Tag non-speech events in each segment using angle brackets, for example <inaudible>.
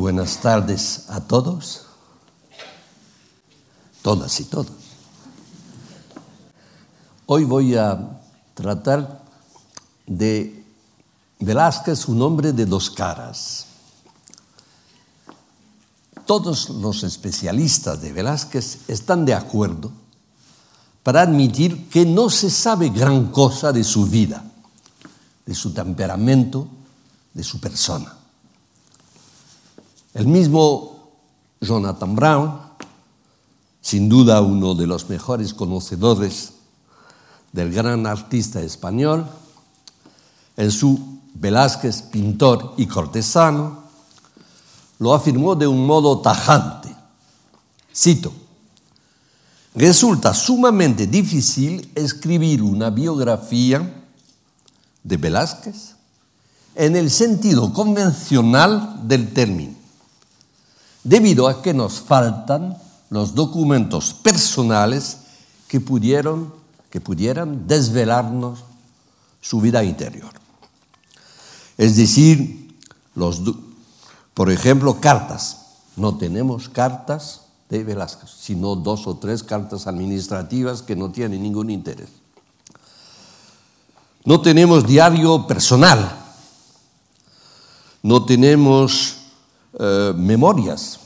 buenas tardes a todos, todas y todos. Hoy voy a tratar de Velázquez, un hombre de dos caras. Todos los especialistas de Velázquez están de acuerdo para admitir que no se sabe gran cosa de su vida, de su temperamento, de su persona. El mismo Jonathan Brown, sin duda uno de los mejores conocedores del gran artista español, en su Velázquez pintor y cortesano, lo afirmó de un modo tajante. Cito, resulta sumamente difícil escribir una biografía de Velázquez en el sentido convencional del término debido a que nos faltan los documentos personales que, pudieron, que pudieran desvelarnos su vida interior. Es decir, los, por ejemplo, cartas. No tenemos cartas de Velázquez, sino dos o tres cartas administrativas que no tienen ningún interés. No tenemos diario personal, no tenemos eh, memorias.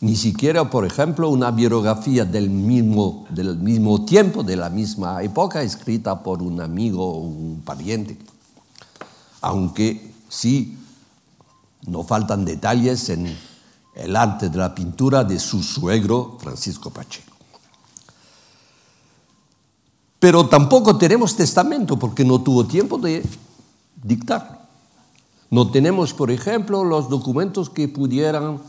Ni siquiera, por ejemplo, una biografía del mismo, del mismo tiempo, de la misma época, escrita por un amigo o un pariente. Aunque sí, no faltan detalles en el arte de la pintura de su suegro Francisco Pacheco. Pero tampoco tenemos testamento porque no tuvo tiempo de dictarlo. No tenemos, por ejemplo, los documentos que pudieran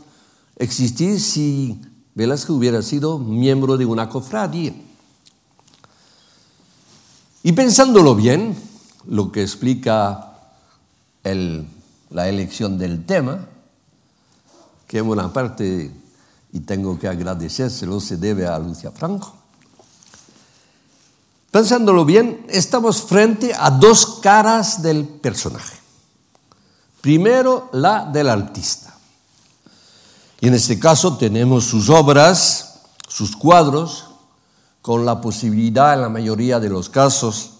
existir si Velázquez hubiera sido miembro de una cofradía. Y pensándolo bien, lo que explica la elección del tema, que en buena parte, y tengo que agradecérselo, se debe a Lucia Franco. Pensándolo bien, estamos frente a dos caras del personaje. Primero, la del artista. Y en este caso tenemos sus obras, sus cuadros, con la posibilidad en la mayoría de los casos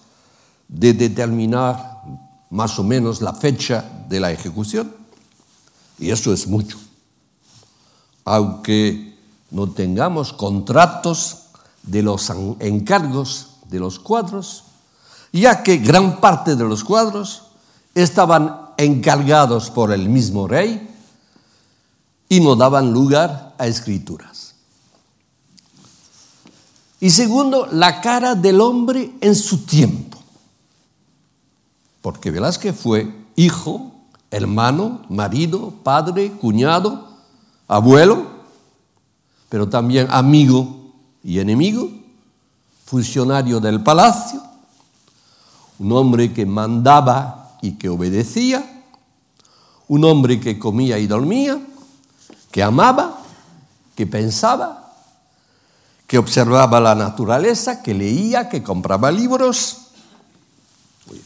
de determinar más o menos la fecha de la ejecución. Y eso es mucho. Aunque no tengamos contratos de los encargos de los cuadros, ya que gran parte de los cuadros estaban encargados por el mismo rey y no daban lugar a escrituras. Y segundo, la cara del hombre en su tiempo. Porque Velázquez fue hijo, hermano, marido, padre, cuñado, abuelo, pero también amigo y enemigo, funcionario del palacio, un hombre que mandaba y que obedecía, un hombre que comía y dormía, que amaba, que pensaba, que observaba la naturaleza, que leía, que compraba libros,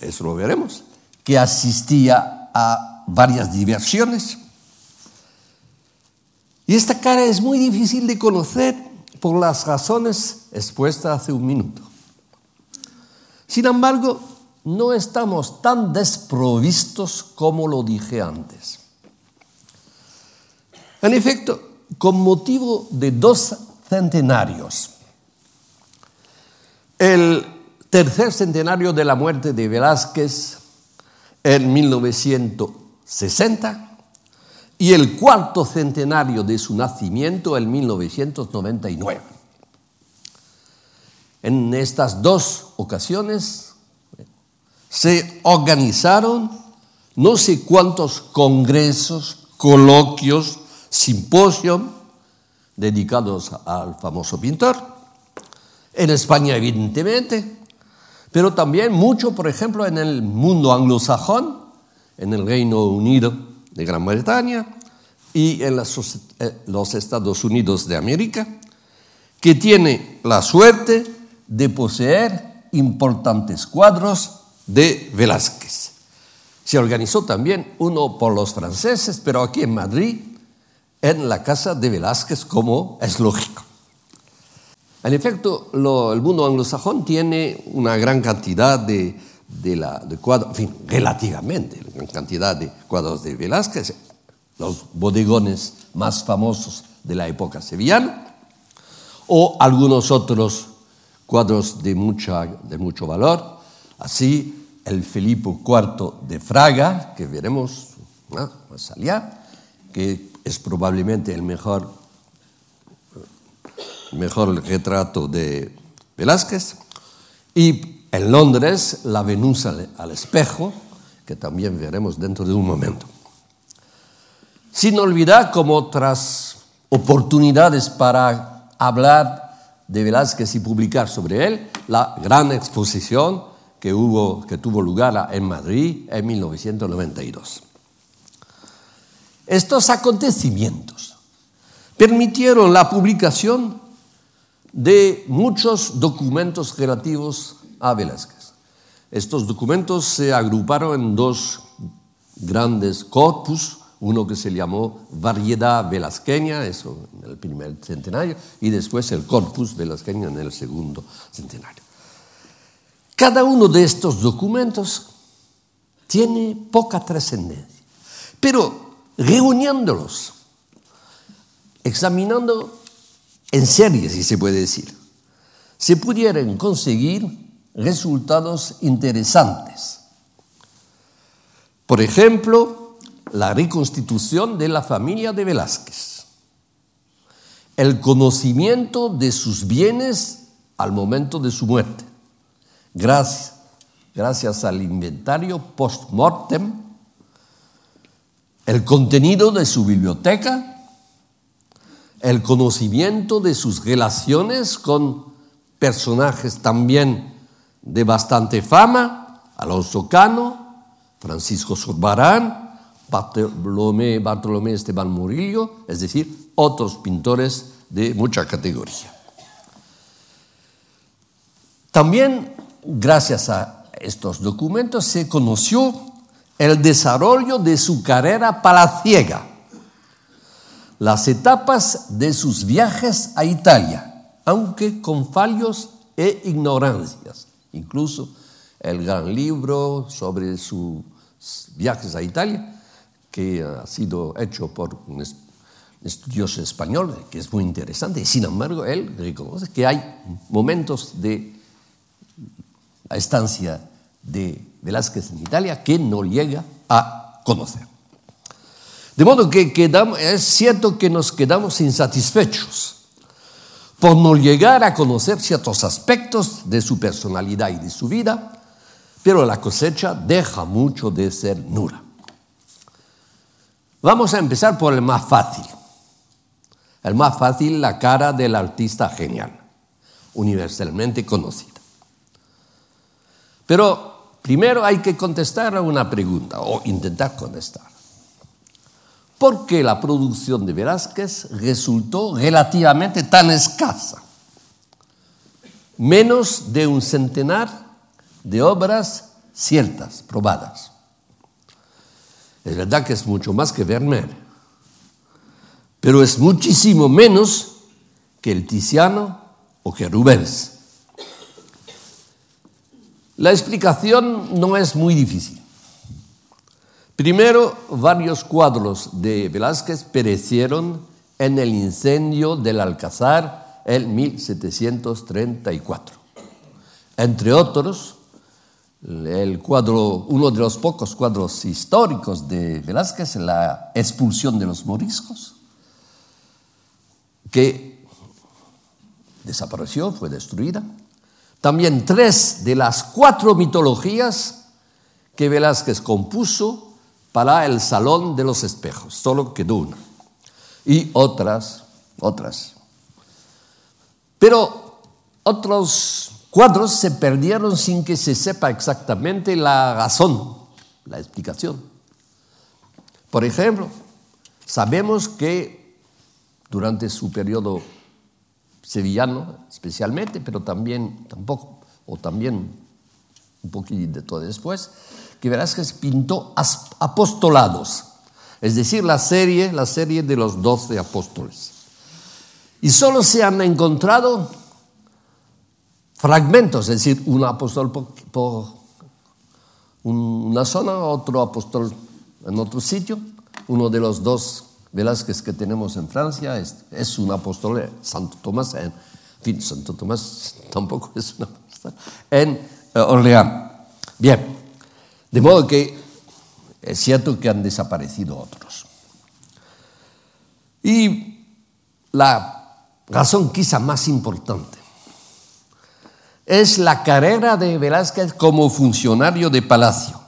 eso lo veremos, que asistía a varias diversiones. Y esta cara es muy difícil de conocer por las razones expuestas hace un minuto. Sin embargo, no estamos tan desprovistos como lo dije antes. En efecto, con motivo de dos centenarios, el tercer centenario de la muerte de Velázquez en 1960 y el cuarto centenario de su nacimiento en 1999. En estas dos ocasiones se organizaron no sé cuántos congresos, coloquios, simposios dedicados al famoso pintor. En España, evidentemente, pero también mucho, por ejemplo, en el mundo anglosajón, en el Reino Unido de Gran Bretaña y en eh, los Estados Unidos de América, que tiene la suerte de poseer importantes cuadros de Velázquez. Se organizó también uno por los franceses, pero aquí en Madrid, en la casa de Velázquez, como es lógico. En efecto, el mundo anglosajón tiene una gran cantidad de, cuadros, en fin, relativamente, gran cantidad de cuadros de Velázquez, los bodegones más famosos de la época sevillana, o algunos otros cuadros de, mucha, de mucho valor, así el Felipe IV de Fraga, que veremos más allá, que es probablemente el mejor, retrato de Velázquez, y en Londres la Venus al espejo, que también veremos dentro de un momento. Sin olvidar como otras oportunidades para hablar de Velázquez y publicar sobre él, la gran exposición que, que tuvo lugar en Madrid en 1992. Estos acontecimientos permitieron la publicación de muchos documentos relativos a Velázquez. Estos documentos se agruparon en dos grandes corpus, uno que se llamó Variedad Velazqueña, eso en el primer centenario, y después el Corpus Velazqueño en el segundo centenario. Cada uno de estos documentos tiene poca trascendencia, pero reuniéndolos, examinando en serie, si se puede decir, se pudieran conseguir resultados interesantes. Por ejemplo, la reconstitución de la familia de Velázquez, el conocimiento de sus bienes al momento de su muerte, gracias, gracias al inventario post-mortem, el contenido de su biblioteca, el conocimiento de sus relaciones con personajes también de bastante fama, Alonso Cano, Francisco Sorbarán, Bartolomé, Bartolomé Esteban Murillo, es decir, otros pintores de mucha categoría. También gracias a estos documentos se conoció el desarrollo de su carrera palaciega, las etapas de sus viajes a Italia, aunque con fallos e ignorancias. Incluso el gran libro sobre sus viajes a Italia, que ha sido hecho por un estudioso español, que es muy interesante, y sin embargo él reconoce que hay momentos de la estancia de Velázquez en Italia que no llega a conocer. De modo que es cierto que nos quedamos insatisfechos por no llegar a conocer ciertos aspectos de su personalidad y de su vida, pero la cosecha deja mucho de ser nula. Vamos a empezar por el más fácil. El más fácil, la cara del artista genial, universalmente conocido. Pero primero hay que contestar a una pregunta o intentar contestar. ¿Por qué la producción de Velázquez resultó relativamente tan escasa? Menos de un centenar de obras ciertas, probadas. Es verdad que es mucho más que Vermeer, pero es muchísimo menos que el Tiziano o que Rubens. La explicación no es muy difícil. Primero, varios cuadros de Velázquez perecieron en el incendio del Alcázar en 1734. Entre otros, el cuadro, uno de los pocos cuadros históricos de Velázquez, la expulsión de los moriscos, que desapareció, fue destruida. También tres de las cuatro mitologías que Velázquez compuso para el Salón de los Espejos, solo quedó una. Y otras, otras. Pero otros cuadros se perdieron sin que se sepa exactamente la razón, la explicación. Por ejemplo, sabemos que durante su periodo sevillano especialmente, pero también tampoco, o también un poquito después, que Velázquez pintó apostolados, es decir, la serie, la serie de los doce apóstoles. Y solo se han encontrado fragmentos, es decir, un apóstol por, una zona, otro apóstol en otro sitio. Uno de los dos Velázquez que tenemos en Francia es, un apóstol, Santo Tomás, en fin, Santo Tomás <laughs> tampoco es un apóstol, en eh, Orleans. Bien, de modo que es cierto que han desaparecido otros. Y la razón quizá más importante es la carrera de Velázquez como funcionario de palacio,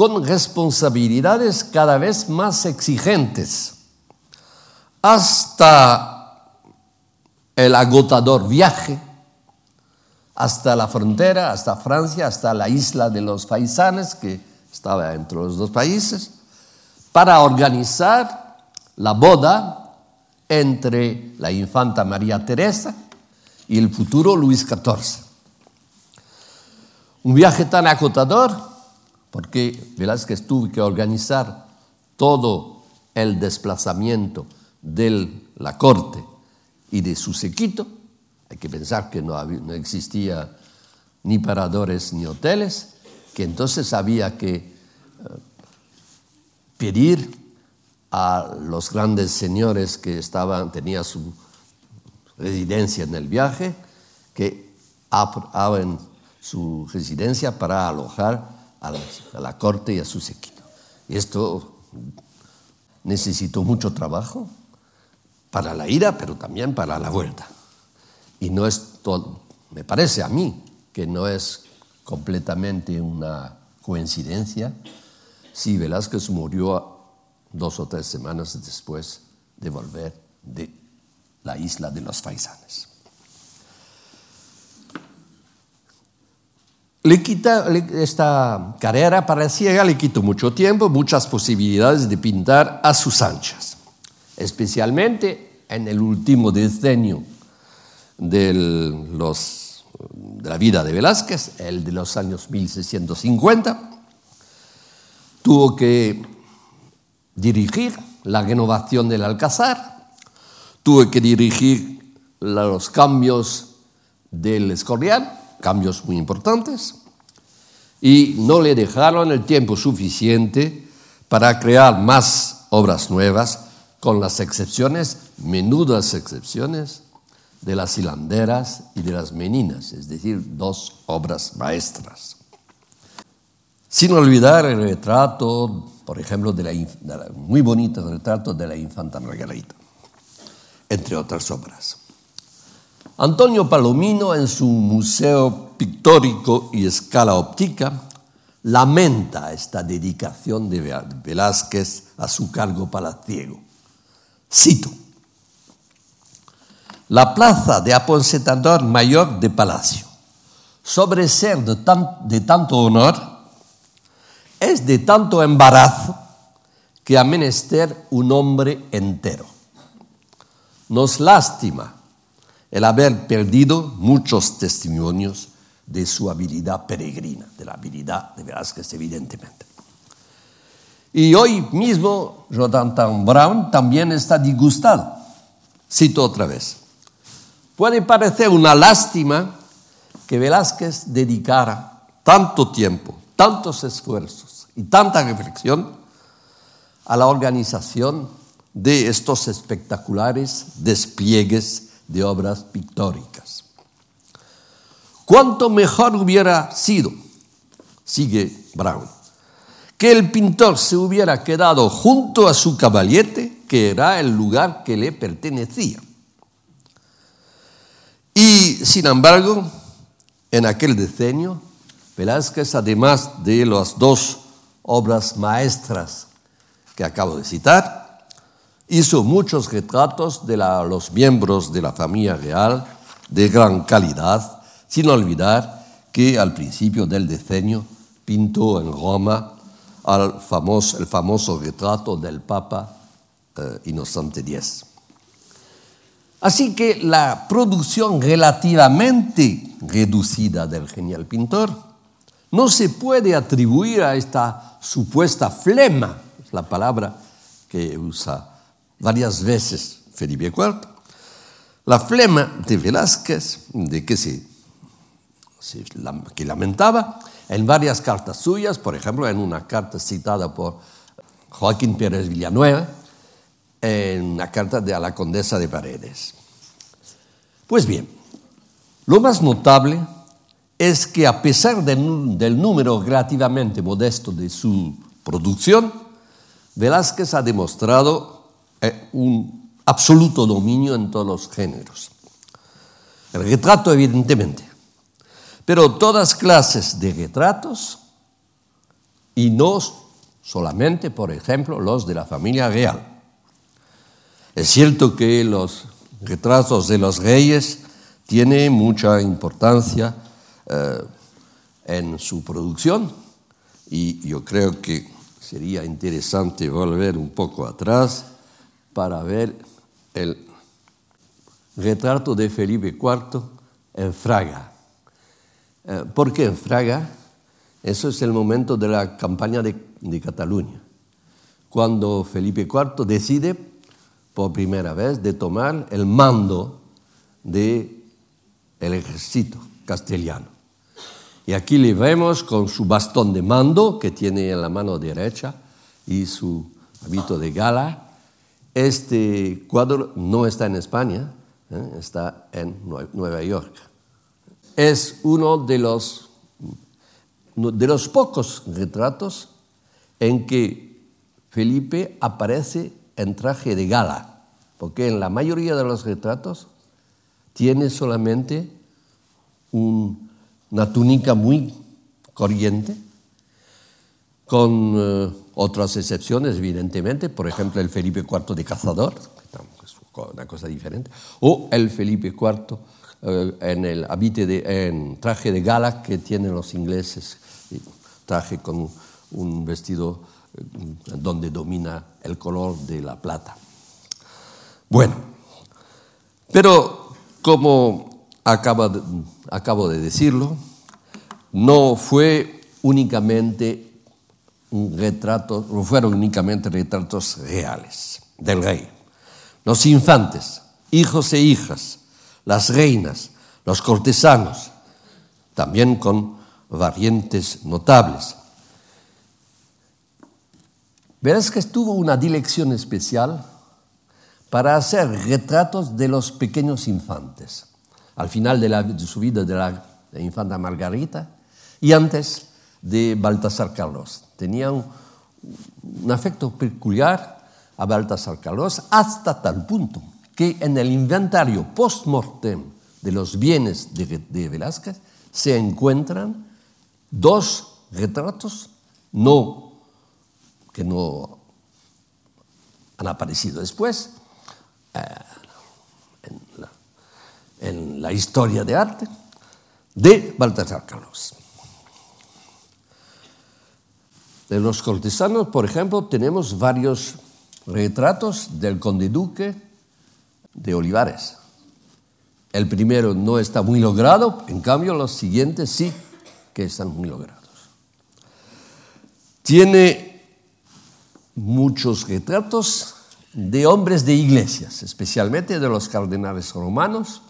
con responsabilidades cada vez más exigentes, hasta el agotador viaje, hasta la frontera, hasta Francia, hasta la isla de los Faisanes, que estaba entre los dos países, para organizar la boda entre la infanta María Teresa y el futuro Luis XIV. Un viaje tan acotador porque Velázquez tuvo que organizar todo el desplazamiento de la corte y de su sequito. Hay que pensar que no, no existía ni paradores ni hoteles, que entonces había que eh, pedir a los grandes señores que estaban, tenían su residencia en el viaje, que abren su residencia para alojar a la, corte y a su séquito. Y esto necesitó mucho trabajo para la ida, pero también para la vuelta. Y no es todo, me parece a mí que no es completamente una coincidencia si Velázquez murió dos o tres semanas después de volver de la isla de los faisanes. Le quita, esta carrera para ciega le quitó mucho tiempo, muchas posibilidades de pintar a sus anchas, especialmente en el último decenio de, de la vida de Velázquez, el de los años 1650. Tuvo que dirigir la renovación del Alcázar, Tuve que dirigir los cambios del Escorial, cambios muy importantes, y no le dejaron el tiempo suficiente para crear más obras nuevas, con las excepciones, menudas excepciones, de las hilanderas y de las meninas, es decir, dos obras maestras. Sin olvidar el retrato, por ejemplo, de la, muy bonito retrato de la infanta Margarita entre otras obras. Antonio Palomino, en su Museo Pictórico y Escala Óptica, lamenta esta dedicación de Velázquez a su cargo palaciego. Cito, la plaza de aposenador mayor de palacio, sobre ser de, de tanto honor, es de tanto embarazo que ha menester un hombre entero nos lástima el haber perdido muchos testimonios de su habilidad peregrina, de la habilidad de Velázquez, evidentemente. Y hoy mismo Jonathan Brown también está disgustado. Cito otra vez. Puede parecer una lástima que Velázquez dedicara tanto tiempo, tantos esfuerzos y tanta reflexión a la organización de estos espectaculares despliegues de obras pictóricas. ¿Cuánto mejor hubiera sido, sigue Brown, que el pintor se hubiera quedado junto a su caballete, que era el lugar que le pertenecía? Y sin embargo, en aquel decenio, Velázquez, además de las dos obras maestras que acabo de citar, Hizo muchos retratos de los miembros de la familia real de gran calidad, sin olvidar que al principio del decenio pintó en Roma el famoso retrato del Papa eh, Inocente X. Así que la producción relativamente reducida del genial pintor no se puede atribuir a esta supuesta flema, es la palabra que usa varias veces Felipe IV, la flema de Velázquez, de que se, que lamentaba en varias cartas suyas, por ejemplo, en una carta citada por Joaquín Pérez Villanueva, en una carta de a la condesa de Paredes. Pues bien, lo más notable es que a pesar del número relativamente modesto de su producción, Velázquez ha demostrado eh, un absoluto dominio en todos los géneros. El retrato, evidentemente, pero todas clases de retratos y no solamente, por ejemplo, los de la familia real. Es cierto que los retratos de los reyes tienen mucha importancia eh, en su producción y yo creo que sería interesante volver un poco atrás para ver el retrato de Felipe IV en Fraga. Eh, ¿Por qué en Fraga? Eso es el momento de la campaña de, Cataluña, cuando Felipe IV decide por primera vez de tomar el mando del el ejército castellano. Y aquí le vemos con su bastón de mando que tiene en la mano derecha y su hábito de gala. Este cuadro no está en España, ¿eh? está en Nueva York. Es uno de los, de los pocos retratos en que Felipe aparece en traje de gala, porque en la mayoría de los retratos tiene solamente una túnica muy corriente, con eh, otras excepciones, evidentemente, por ejemplo, el Felipe IV de cazador, que es una cosa diferente, o el Felipe IV eh, en el traje de gala que tienen los ingleses, traje con un vestido eh, donde domina el color de la plata. Bueno, pero como acabo de decirlo, no fue únicamente un retrato, no fueron únicamente retratos reales del rey. Los infantes, hijos e hijas, las reinas, los cortesanos, también con variantes notables. Verás que tuvo una dirección especial para hacer retratos de los pequeños infantes. Al final de, su vida de la infanta Margarita y antes de Baltasar Carlos. Tenía un, afecto peculiar a Baltasar Carlos hasta tal punto que en el inventario post-mortem de los bienes de, Velázquez se encuentran dos retratos no, que no han aparecido después eh, en, la, historia de arte de Baltasar Carlos. De los cortesanos, por ejemplo, tenemos varios retratos del conde duque de Olivares. El primero no está muy logrado, en cambio los siguientes sí que están muy logrados. Tiene muchos retratos de hombres de iglesias, especialmente de los cardenales romanos,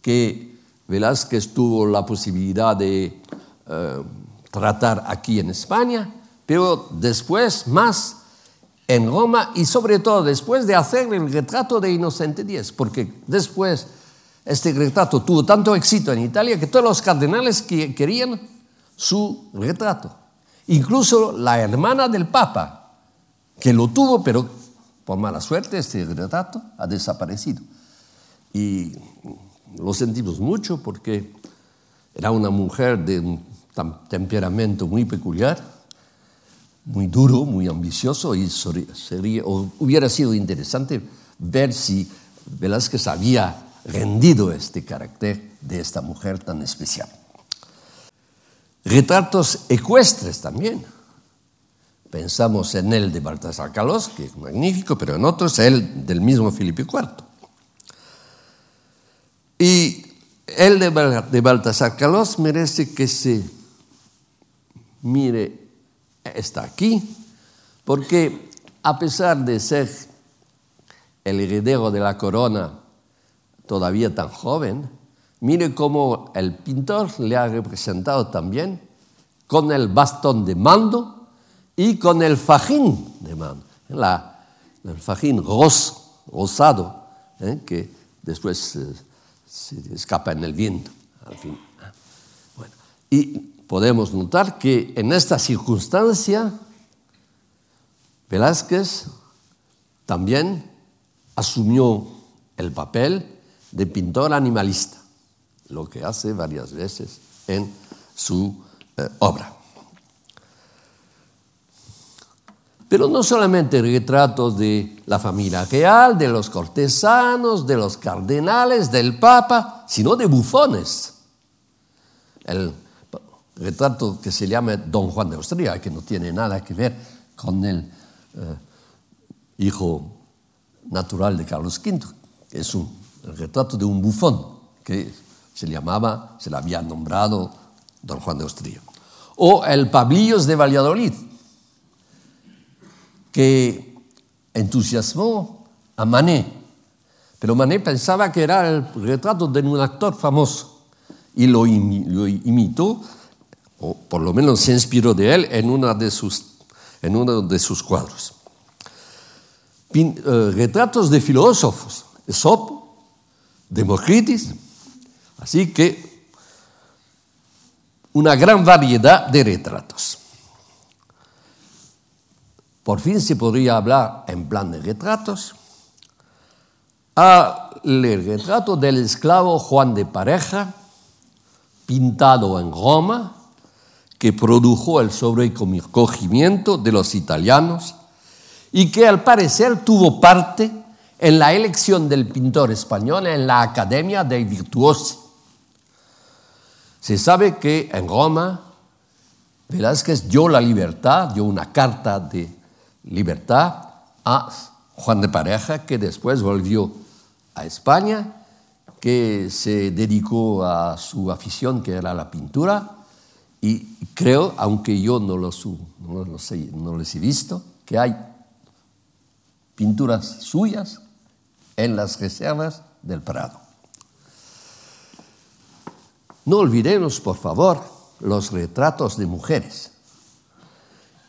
que Velázquez tuvo la posibilidad de eh, tratar aquí en España, pero después más en Roma y sobre todo después de hacer el retrato de Inocente X, porque después este retrato tuvo tanto éxito en Italia que todos los cardenales querían su retrato. Incluso la hermana del Papa, que lo tuvo, pero por mala suerte este retrato ha desaparecido. Y lo sentimos mucho porque era una mujer de un temperamento muy peculiar muy duro, muy ambicioso y sería, hubiera sido interesante ver si Velázquez había rendido este carácter de esta mujer tan especial. Retratos ecuestres también. Pensamos en el de Baltasar Calós, que es magnífico, pero en otros el del mismo Felipe IV. Y el de Baltasar Calós merece que se mire, está aquí, porque a pesar de ser el heredero de la corona todavía tan joven, mire cómo el pintor le ha representado también con el bastón de mando y con el fajín de mando, el fajín rosado, ¿eh? que después eh, se escapa en el viento. Al fin. y podemos notar que en esta circunstancia Velázquez también asumió el papel de pintor animalista, lo que hace varias veces en su eh, obra. Pero no solamente retratos de la familia real, de los cortesanos, de los cardenales, del papa, sino de bufones. El retrato que se llama Don Juan de Austria, que no tiene nada que ver con el eh, hijo natural de Carlos V, es un retrato de un bufón que se llamaba, se le había nombrado Don Juan de Austria. O el Pablillos de Valladolid, que entusiasmó a Manet. Pero Manet pensaba que era el retrato de un actor famoso y lo, imitó, o por lo menos se inspiró de él en, una de sus, en uno de sus cuadros. Eh, retratos de filósofos, Esopo, Democritis, así que una gran variedad de retratos. Por fin se podría hablar en plan de retratos. El retrato del esclavo Juan de Pareja, pintado en Roma, que produjo el sobrecogimiento de los italianos y que al parecer tuvo parte en la elección del pintor español en la Academia dei Virtuosi. Se sabe que en Roma Velázquez dio la libertad, dio una carta de libertad a Juan de Pareja, que después volvió a España, que se dedicó a su afición, que era la pintura, y creo, aunque yo no los, no no les he visto, que hay pinturas suyas en las reservas del Prado. No olvidemos, por favor, los retratos de mujeres,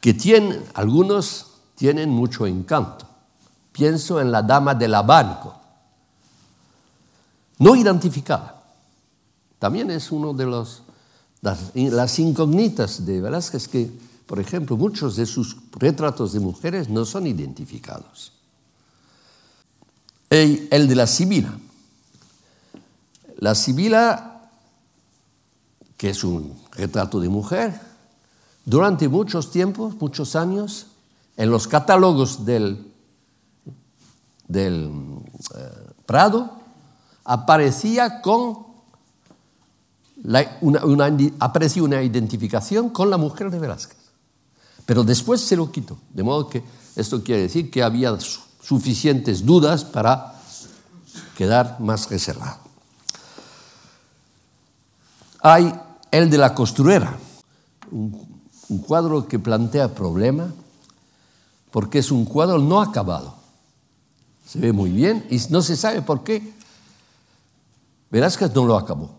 que tienen algunos tienen mucho encanto. Pienso en la dama del abanco, no identificada. También es uno de los, las, incógnitas de Velázquez que, por ejemplo, muchos de sus retratos de mujeres no son identificados. El, de la Sibila. La Sibila, que es un retrato de mujer, durante muchos tiempos, muchos años, en los catálogos del, del eh, Prado aparecía con una, aparecía una identificación con la mujer de Velázquez. Pero después se lo quitó. De modo que esto quiere decir que había suficientes dudas para quedar más reservado. Hay el de la costurera, un, un cuadro que plantea problema porque es un cuadro no acabado. Se ve muy bien y no se sabe por qué. Velázquez no lo acabó.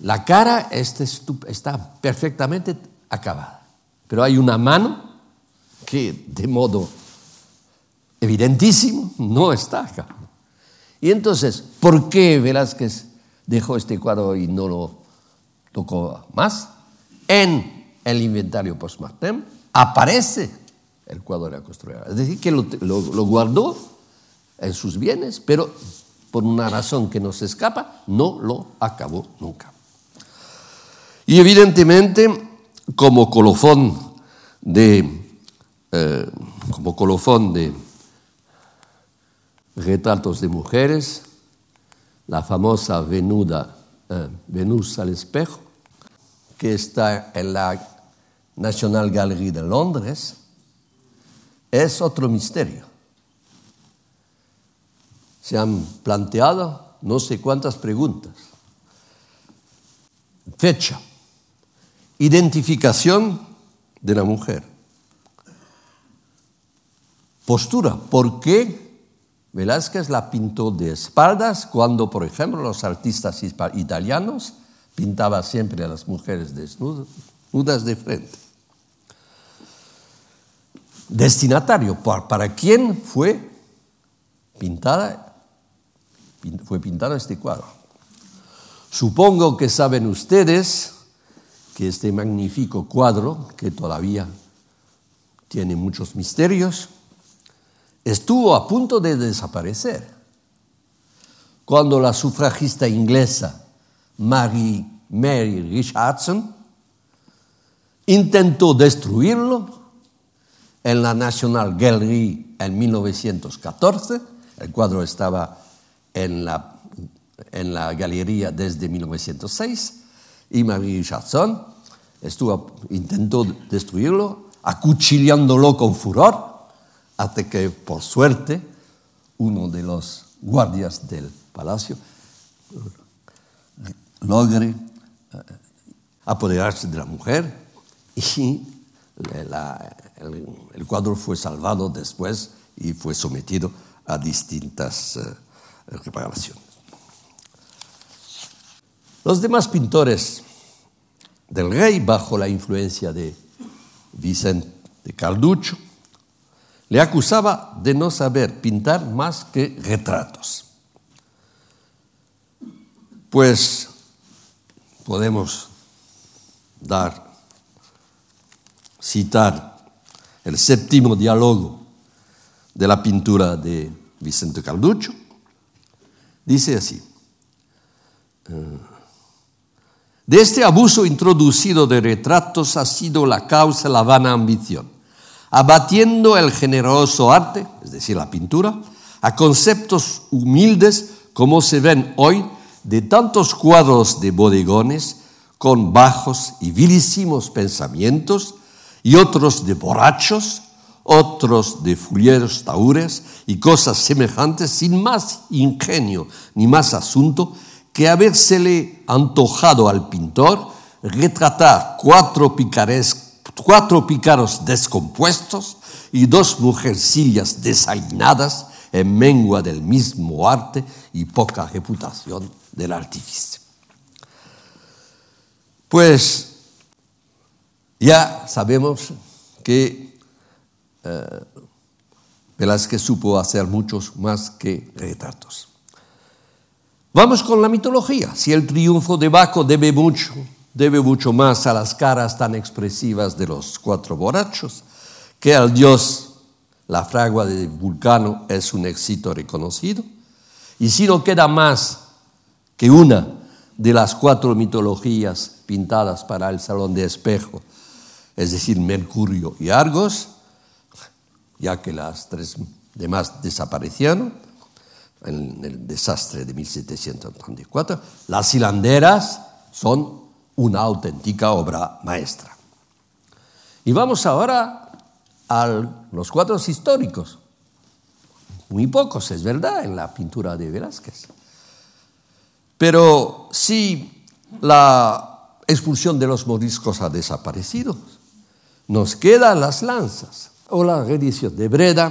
La cara está perfectamente acabada, pero hay una mano que de modo evidentísimo no está acabada. Y entonces, ¿por qué Velázquez dejó este cuadro y no lo tocó más? En el inventario postmortem aparece el cuadro de la costurera. Es decir, que lo, guardó en sus bienes, pero por una razón que no se escapa, no lo acabó nunca. Y evidentemente, como colofón de, eh, como colofón de retratos de mujeres, la famosa Venuda, eh, Venus al espejo, que está en la National Gallery de Londres, es otro misterio. Se han planteado no sé cuántas preguntas. Fecha. Identificación de la mujer. Postura. ¿Por qué Velázquez la pintó de espaldas cuando, por ejemplo, los artistas italianos pintaban siempre a las mujeres desnudas de frente? Destinatario. ¿Para quién fue pintada? Fue pintado este cuadro. Supongo que saben ustedes que este magnífico cuadro, que todavía tiene muchos misterios, estuvo a punto de desaparecer. Cuando la sufragista inglesa Mary, Mary Richardson intentó destruirlo en la National Gallery en 1914, el cuadro estaba en la, en la galería desde 1906, y Mary Richardson estuvo, intentó destruirlo, acuchillándolo con furor, hasta que por suerte uno de los guardias del palacio logre eh, apoderarse de la mujer y el, cuadro fue salvado después y fue sometido a distintas eh, reparaciones. Los demás pintores del rey, bajo la influencia de Vicente de le acusaba de no saber pintar más que retratos. Pues podemos dar, citar el séptimo diálogo de la pintura de Vicente Calducho. Dice así, eh, de este abuso introducido de retratos ha sido la causa la vana ambición. Abatiendo el generoso arte, es decir, la pintura, a conceptos humildes como se ven hoy de tantos cuadros de bodegones con bajos y vilísimos pensamientos y otros de borrachos, otros de fulleros taures y cosas semejantes sin más ingenio ni más asunto que habérsele antojado al pintor retratar cuatro picarescos cuatro pícaros descompuestos y dos mujercillas desalinadas en mengua del mismo arte y poca reputación del artífice. Pues ya sabemos que eh, Velázquez supo hacer muchos más que retratos. Vamos con la mitología. Si el triunfo de Baco debe mucho debe mucho más a las caras tan expresivas de los cuatro borrachos que al dios la fragua de Vulcano es un éxito reconocido. Y si no queda más que una de las cuatro mitologías pintadas para el Salón de Espejo, es decir, Mercurio y Argos, ya que las tres demás desaparecieron en el desastre de 1734, las hilanderas son una auténtica obra maestra. Y vamos ahora a los cuadros históricos. Muy pocos, es verdad, en la pintura de Velázquez. Pero si la expulsión de los moriscos ha desaparecido, nos quedan las lanzas o la reedición de Breda.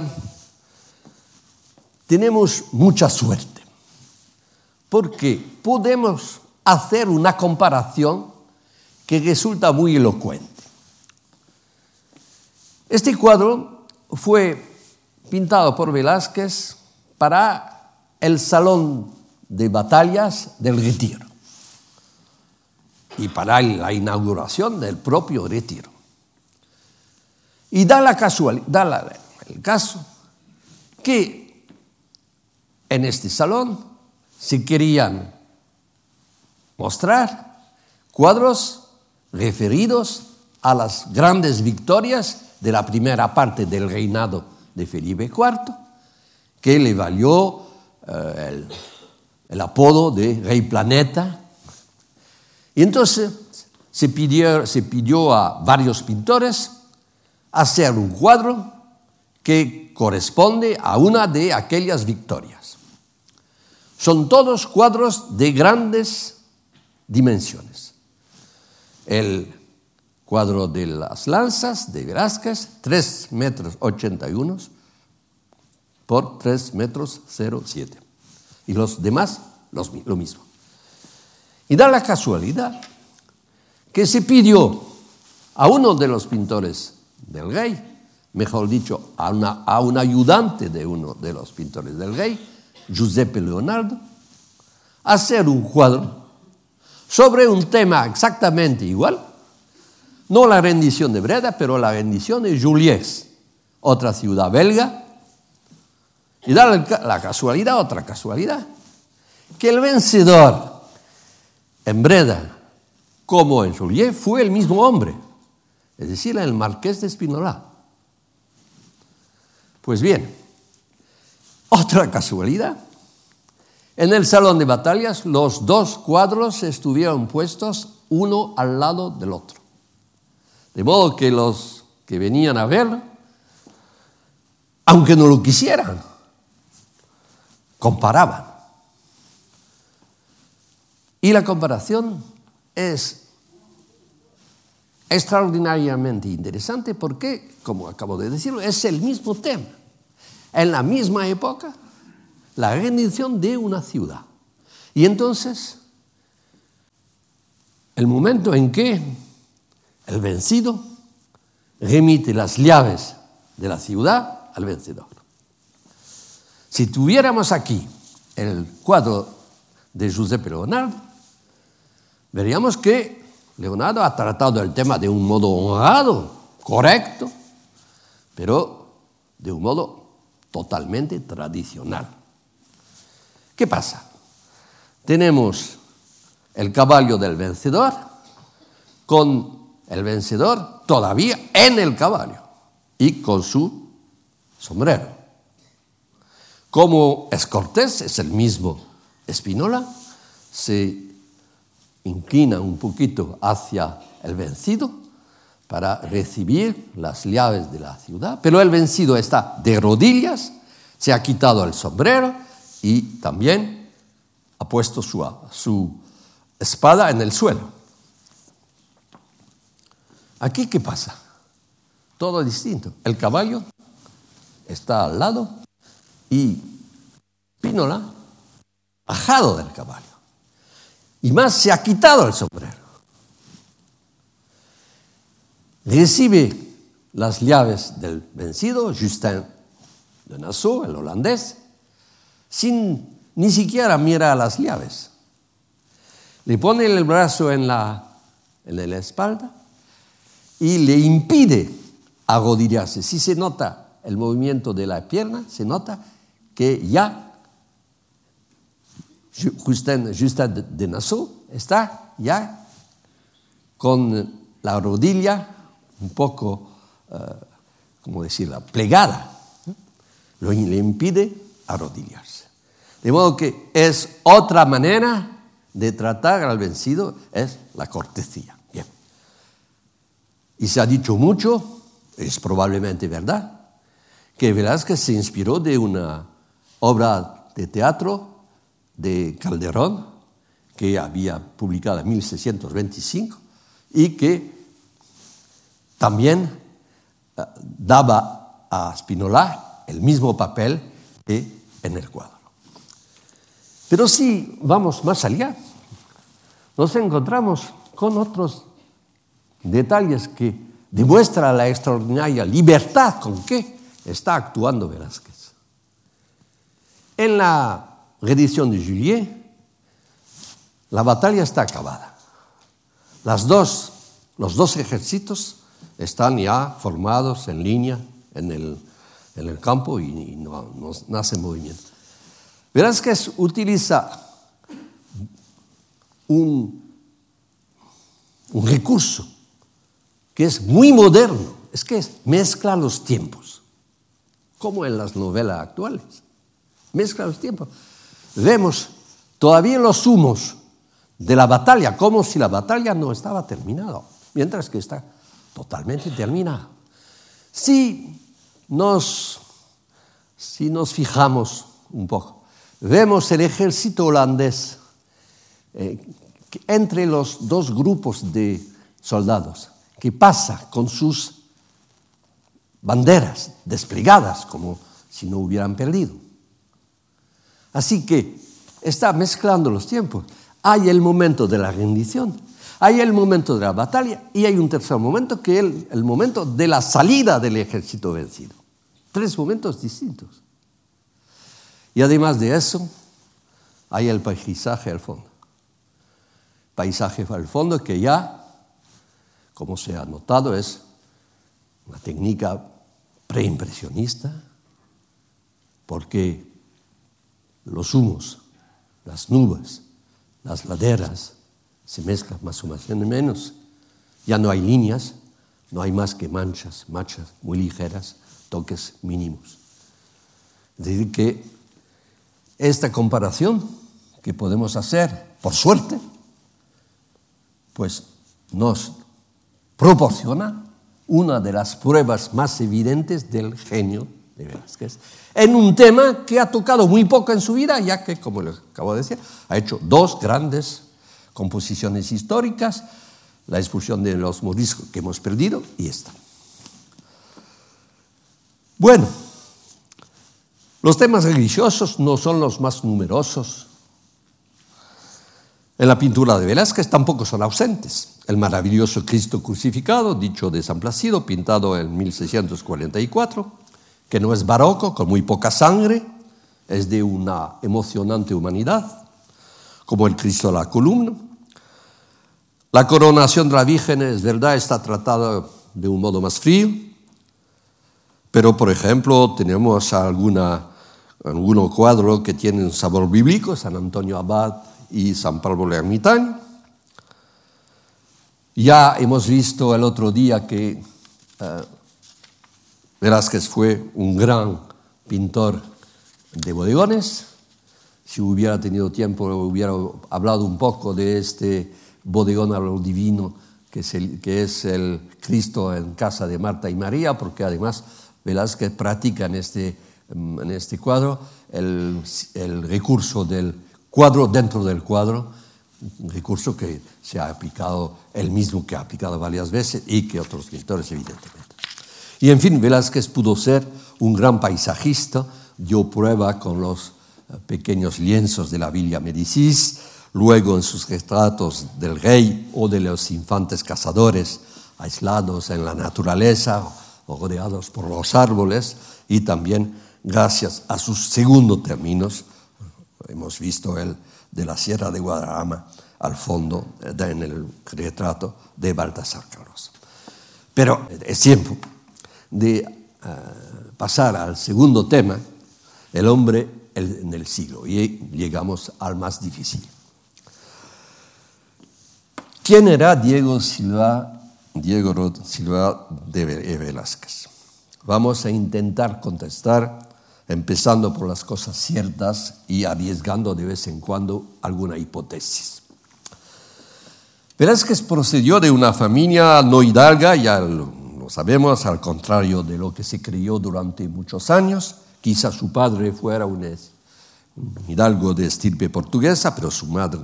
Tenemos mucha suerte, porque podemos hacer una comparación que resulta muy elocuente. Este cuadro fue pintado por Velázquez para el salón de batallas del retiro y para la inauguración del propio retiro. Y da la casualidad, da el caso que en este salón se querían mostrar cuadros referidos a las grandes victorias de la primera parte del reinado de Felipe IV, que le valió eh, el, apodo de Rey Planeta. Y entonces se pidió, se pidió a varios pintores hacer un cuadro que corresponde a una de aquellas victorias. Son todos cuadros de grandes dimensiones el Cuadro de las lanzas de Velázquez, 3 metros 81 por 3 metros 07. Y los demás, lo mismo. Y da la casualidad que se pidió a uno de los pintores del rey, mejor dicho, a, a un ayudante de uno de los pintores del rey, Giuseppe Leonardo, hacer un cuadro sobre un tema exactamente igual, no la rendición de Breda, pero la rendición de Julies, otra ciudad belga, y da la casualidad, otra casualidad, que el vencedor en Breda como en Juliet fue el mismo hombre, es decir, el marqués de Espinola. Pues bien, otra casualidad. En el salón de batallas los dos cuadros estuvieron puestos uno al lado del otro. De modo que los que venían a ver, aunque no lo quisieran, comparaban. Y la comparación es extraordinariamente interesante porque, como acabo de decirlo, es el mismo tema. En la misma época, la rendición de una ciudad. Y entonces, el momento en que el vencido remite las llaves de la ciudad al vencedor. Si tuviéramos aquí el cuadro de Giuseppe Leonardo, veríamos que Leonardo ha tratado el tema de un modo honrado, correcto, pero de un modo totalmente tradicional. ¿Qué pasa? Tenemos el caballo del vencedor con el vencedor todavía en el caballo y con su sombrero. Como es Cortés, es el mismo Espinola, se inclina un poquito hacia el vencido para recibir las llaves de la ciudad, pero el vencido está de rodillas, se ha quitado el sombrero y también ha puesto su, espada en el suelo. Aquí, ¿qué pasa? Todo distinto. El caballo está al lado y Pínola bajado del caballo. Y más se ha quitado el sombrero. Recibe las llaves del vencido, Justin de Nassau, el holandés, sin ni siquiera mirar a las llaves. Le pone el brazo en la, en la espalda y le impide arrodillarse. Si se nota el movimiento de la pierna, se nota que ya Justin, de Nassau está ya con la rodilla un poco, uh, ¿cómo decirlo?, plegada. Lo, le impide arrodillarse. De modo que es otra manera de tratar al vencido, es la cortesía. Y se ha dicho mucho, es probablemente verdad, que Velázquez se inspiró de una obra de teatro de Calderón, que había publicado en 1625 y que también eh, daba a Spinola el mismo papel que en el cuadro. Pero si vamos más allá, nos encontramos con otros detalles que demuestran la extraordinaria libertad con que está actuando Velázquez. En la reedición de Juliet, la batalla está acabada. Las dos, los dos ejércitos están ya formados en línea en el, en el campo y, no, no, hacen movimiento. Velázquez utiliza un, un recurso que es muy moderno, es que mezcla los tiempos, como en las novelas actuales, mezcla los tiempos. Vemos todavía los humos de la batalla, como si la batalla no estaba terminada, mientras que está totalmente terminada. Si nos, si nos fijamos un poco, vemos el ejército holandés eh, entre los dos grupos de soldados que pasa con sus banderas desplegadas como si no hubieran perdido. Así que está mezclando los tiempos. Hay el momento de la rendición, hay el momento de la batalla y hay un tercer momento que es el, momento de la salida del ejército vencido. Tres momentos distintos. Y además de eso, hay el paisaje al fondo. Paisaje al fondo que ya, como se ha notado, es una técnica preimpresionista, porque los humos, las nubes, las laderas se mezclan más o menos. Ya no hay líneas, no hay más que manchas, manchas muy ligeras, toques mínimos. Es decir, que esta comparación que podemos hacer, por suerte, pues nos proporciona una de las pruebas más evidentes del genio de Velázquez en un tema que ha tocado muy poco en su vida, ya que, como les acabo de decir, ha hecho dos grandes composiciones históricas, la expulsión de los moriscos que hemos perdido y esta. Bueno, los temas religiosos no son los más numerosos. En la pintura de Velázquez tampoco son ausentes. El maravilloso Cristo crucificado, dicho de San Placido, pintado en 1644, que no es barroco, con muy poca sangre, es de una emocionante humanidad, como el Cristo la columna. La coronación de la Virgen, es verdad, está tratada de un modo más frío, pero por ejemplo tenemos algunos cuadros que tienen un sabor bíblico, San Antonio Abad y San Pablo Ermitaño. Ya hemos visto el otro día que uh, Velázquez fue un gran pintor de bodegones. Si hubiera tenido tiempo, hubiera hablado un poco de este bodegón a lo divino, que es, el, que es el Cristo en casa de Marta y María, porque además Velázquez practica en este Mm, en este cuadro el, recurso del cuadro dentro del cuadro, un recurso que se ha aplicado el mismo que ha aplicado varias veces y que otros pintores evidentemente. Y en fin, Velázquez pudo ser un gran paisajista, dio prueba con los pequeños lienzos de la Villa Medicis, luego en sus retratos del rey o de los infantes cazadores aislados en la naturaleza o rodeados por los árboles y también gracias a sus segundos términos. Hemos visto el de la Sierra de Guadarrama al fondo en el retrato de Baltasar Carlos. Pero es tiempo de eh, pasar al segundo tema, el hombre en el siglo, y llegamos al más difícil. ¿Quién era Diego Silva, Diego Silva de Velázquez? Vamos a intentar contestar empezando por las cosas ciertas y arriesgando de vez en cuando alguna hipótesis. Velázquez procedió de una familia no hidalga, ya lo sabemos, al contrario de lo que se creyó durante muchos años. Quizá su padre fuera un, hidalgo de estirpe portuguesa, pero su madre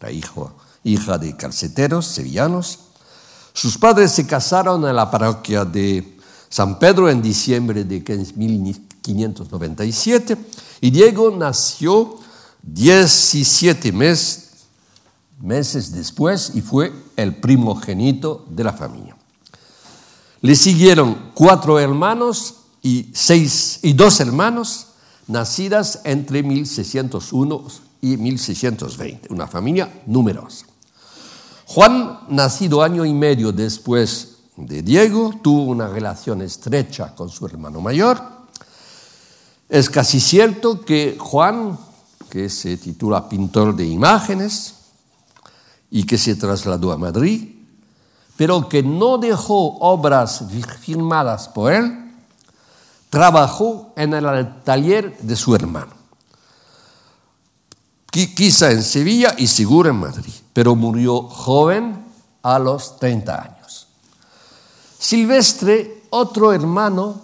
era hija de calceteros sevillanos. Sus padres se casaron en la parroquia de San Pedro en diciembre de 597 y Diego nació 17 meses después y fue el primogénito de la familia. Le siguieron cuatro hermanos y, seis, y dos hermanos nacidas entre 1601 y 1620, una familia numerosa. Juan, nacido año y medio después de Diego, tuvo una relación estrecha con su hermano mayor es casi cierto que Juan, que se titula pintor de imágenes y que se trasladó a Madrid, pero que no dejó obras firmadas por él, trabajó en el taller de su hermano. Quizá en Sevilla y seguro en Madrid, pero murió joven a los 30 años. Silvestre, otro hermano,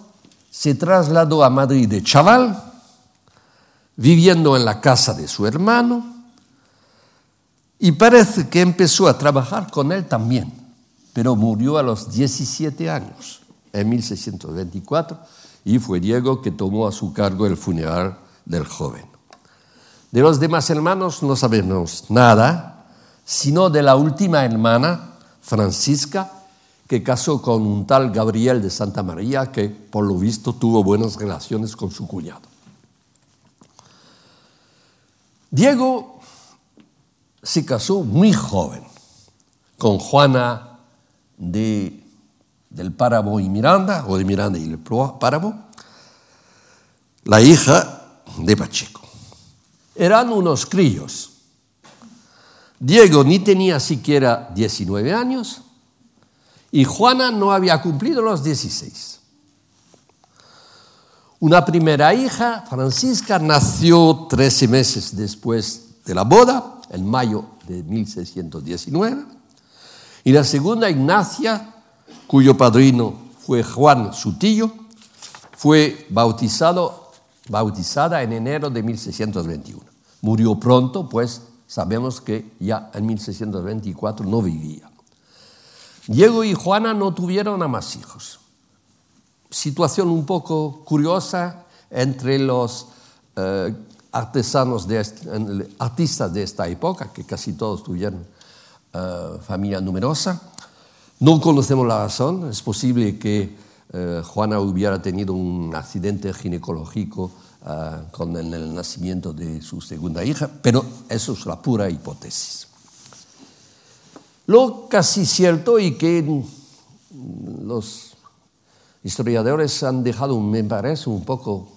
se trasladó a Madrid de chaval, viviendo en la casa de su hermano, y parece que empezó a trabajar con él también. pero murió a los 17 años, en 1624, y fue Diego que tomó a su cargo el funeral del joven. De los demás hermanos no sabemos nada, sino de la última hermana, Francisca, que casó con un tal Gabriel de Santa María, que por lo visto tuvo buenas relaciones con su cuñado. Diego se casó muy joven con Juana de, del Páramo y Miranda, o de Miranda y el Páramo, la hija de Pacheco. Eran unos críos. Diego ni tenía siquiera 19 años y Juana no había cumplido los 16. Una primera hija, Francisca, nació 13 meses después de la boda, en mayo de 1619, y la segunda, Ignacia, cuyo padrino fue Juan su tío, fue bautizado, bautizada en enero de 1621. Murió pronto, pues sabemos que ya en 1624 no vivía. Diego y Juana no tuvieron más hijos. Situación un poco curiosa entre los eh, artesanos artistas de esta época, que casi todos tuvieron eh, familia numerosa. No conocemos la razón, es posible que eh, Juana hubiera tenido un accidente ginecológico con el nacimiento de su segunda hija, pero eso es la pura hipótesis. Lo casi cierto y que los historiadores han dejado, me parece, un poco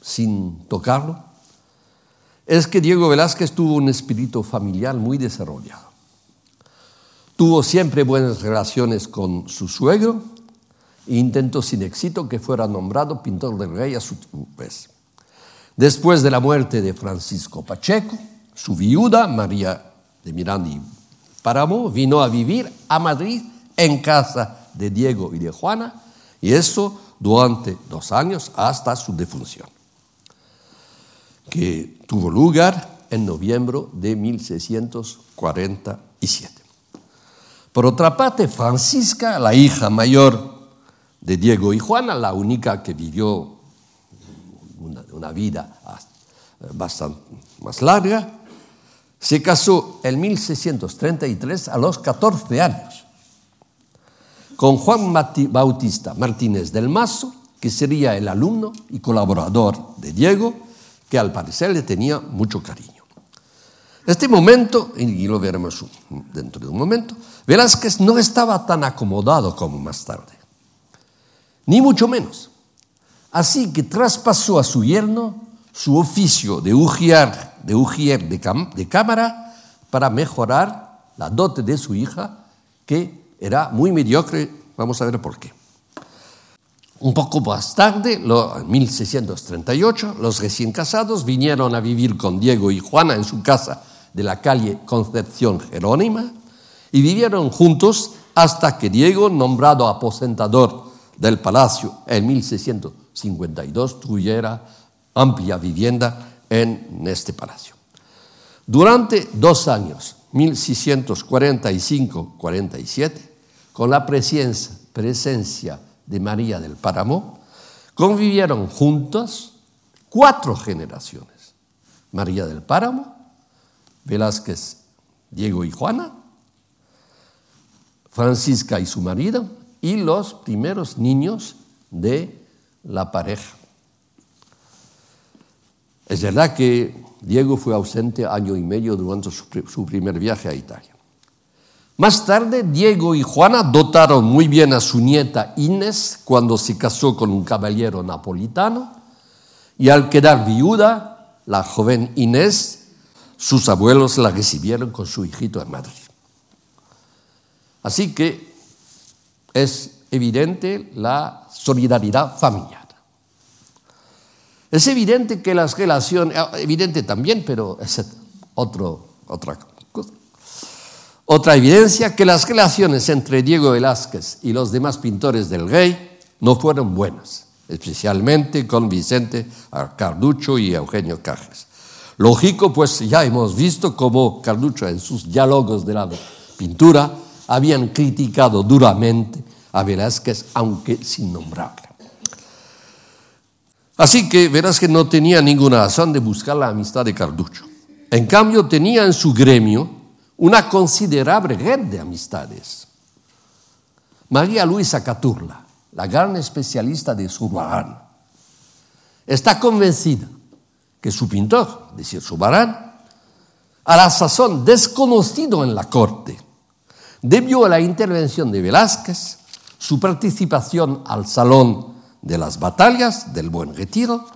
sin tocarlo, es que Diego Velázquez tuvo un espíritu familiar muy desarrollado. Tuvo siempre buenas relaciones con su suegro e intentó sin éxito que fuera nombrado pintor del rey a su vez. Después de la muerte de Francisco Pacheco, su viuda, María de Miranda y Páramo, vino a vivir a Madrid en casa de Diego y de Juana, y eso durante dos años hasta su defunción, que tuvo lugar en noviembre de 1647. Por otra parte, Francisca, la hija mayor de Diego y Juana, la única que vivió una, vida bastante más larga, se casó en 1633 a los 14 años con Juan Bautista Martínez del Mazo, que sería el alumno y colaborador de Diego, que al parecer le tenía mucho cariño. Este momento, y lo veremos dentro de un momento, Velázquez no estaba tan acomodado como más tarde, ni mucho menos. Así que traspasó a su yerno su oficio de ujier de, ujier de, cámara para mejorar la dote de su hija, que era muy mediocre. Vamos a ver por qué. Un poco más tarde, en 1638, los recién casados vinieron a vivir con Diego y Juana en su casa de la calle Concepción Jerónima y vivieron juntos hasta que Diego, nombrado aposentador del palacio en 1652, tuviera amplia vivienda en este palacio. Durante dos años, 1645-47, con la presencia, presencia de María del Páramo, convivieron juntos cuatro generaciones. María del Páramo, Velázquez, Diego y Juana, Francisca y su marido, y los primeros niños de la pareja. Es verdad que Diego fue ausente año y medio durante su primer viaje a Italia. Más tarde, Diego y Juana dotaron muy bien a su nieta Inés cuando se casó con un caballero napolitano y al quedar viuda, la joven Inés, sus abuelos la recibieron con su hijito en Madrid. Así que es evidente la solidaridad familiar. Es evidente que las relaciones, ah, evidente también, pero es otro, otra cosa. Otra evidencia que las relaciones entre Diego Velázquez y los demás pintores del rey no fueron buenas, especialmente con Vicente Carducho y Eugenio Cajes. Lógico, pues ya hemos visto cómo Carducho en sus diálogos de la pintura habían criticado duramente a Velázquez, aunque sin nombrarle. Así que Velázquez no tenía ninguna razón de buscar la amistad de Carducho. En cambio, tenía en su gremio una considerable red de amistades. María Luisa Caturla, la gran especialista de Zurbarán, está convencida que su pintor, es decir, Zurbarán, a la sazón desconocido en la corte, debió a la intervención de Velázquez su participación al Salón de las Batallas del Buen Retiro,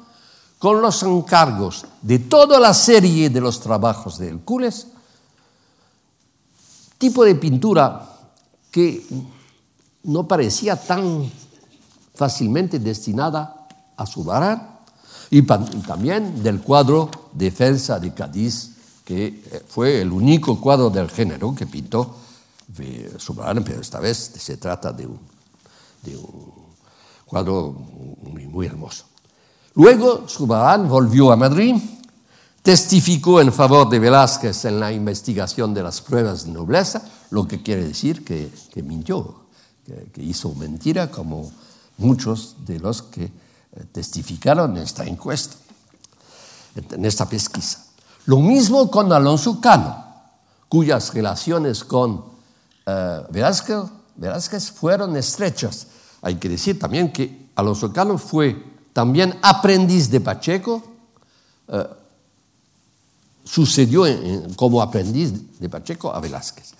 con los encargos de toda la serie de los trabajos de Hercules, tipo de pintura que no parecía tan fácilmente destinada a su y también del cuadro Defensa de Cádiz, que eh, fue el único cuadro del género que pintó Subarán, pero esta vez se trata de un, cuadro muy, hermoso. Luego Subarán volvió a Madrid, testificó en favor de Velázquez en la investigación de las pruebas de nobleza, lo que quiere decir que, mintió, que, hizo mentira como muchos de los que eh, testificaron en esta encuesta, en esta pesquisa. Lo mismo con Alonso Cano, cuyas relaciones con eh, Velázquez, fueron estrechas. Hay que decir también que Alonso Cano fue también aprendiz de Pacheco, eh, sucedió como aprendiz de Pacheco a Velázquez.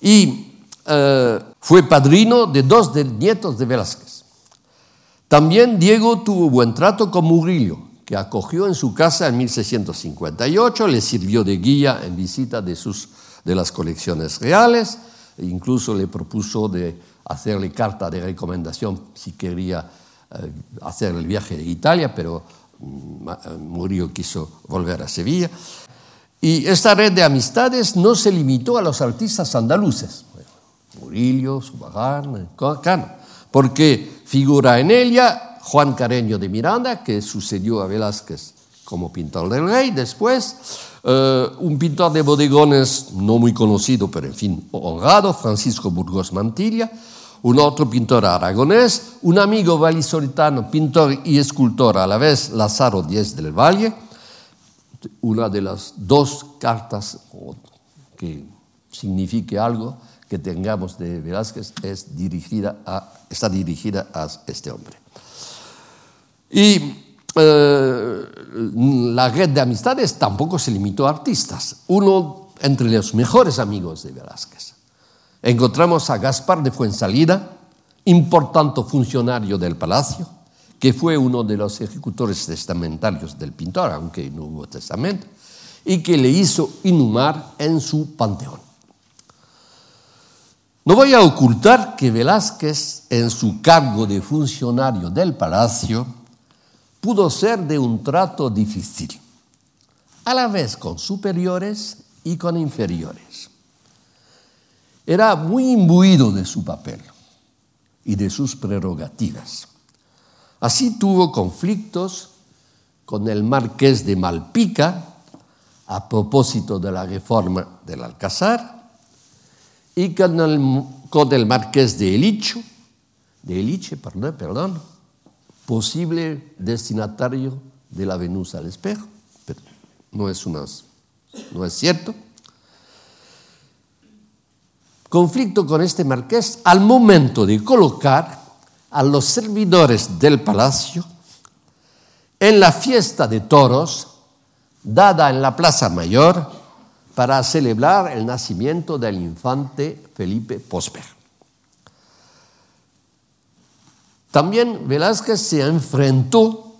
Y eh, fue padrino de dos nietos de Velázquez. También Diego tuvo buen trato con Murillo, que acogió en su casa en 1658, le sirvió de guía en visita de, sus, de las colecciones reales, e incluso le propuso de hacerle carta de recomendación si quería eh, hacer el viaje de Italia, pero mm, eh, Murillo quiso volver a Sevilla. Y esta red de amistades no se limitó a los artistas andaluces, Murillo, Zurbarán, Cano, porque figura en ella Juan Careño de Miranda, que sucedió a Velázquez como pintor del rey. Después, eh, un pintor de bodegones no muy conocido, pero en fin, honrado, Francisco Burgos Mantilla, un otro pintor aragonés, un amigo valisoritano, pintor y escultor a la vez, Lázaro Díez del Valle, una de las dos cartas que signifique algo que tengamos de Velázquez es dirigida a, está dirigida a este hombre. Y eh, la red de amistades tampoco se limitó a artistas. Uno entre los mejores amigos de Velázquez. Encontramos a Gaspar de Fuensalida, importante funcionario del palacio, que fue uno de los ejecutores testamentarios del pintor, aunque no hubo testamento, y que le hizo inhumar en su panteón. No voy a ocultar que Velázquez, en su cargo de funcionario del palacio, pudo ser de un trato difícil, a la vez con superiores y con inferiores. Era muy imbuido de su papel y de sus prerrogativas. Así tuvo conflictos con el marqués de Malpica a propósito de la reforma del Alcázar y con el, marqués de Elicho, de Eliche, perdón, perdón posible destinatario de la Venus al espejo, pero no es, no es cierto. Conflicto con este marqués al momento de colocar a los servidores del palacio en la fiesta de toros dada en la Plaza Mayor para celebrar el nacimiento del infante Felipe Posper. También Velázquez se enfrentó